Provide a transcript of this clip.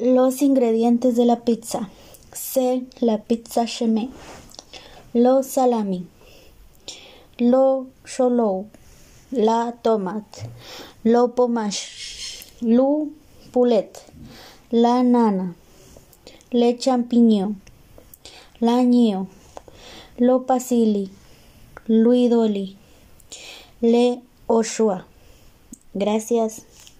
Los ingredientes de la pizza. C'est la pizza chemin. Lo salami. Lo cholou. La tomate. Lo pomache. Lu poulet. La nana. Le champignon. la L'agnio. Lo pasili. Luidoli. Le oshua. Gracias.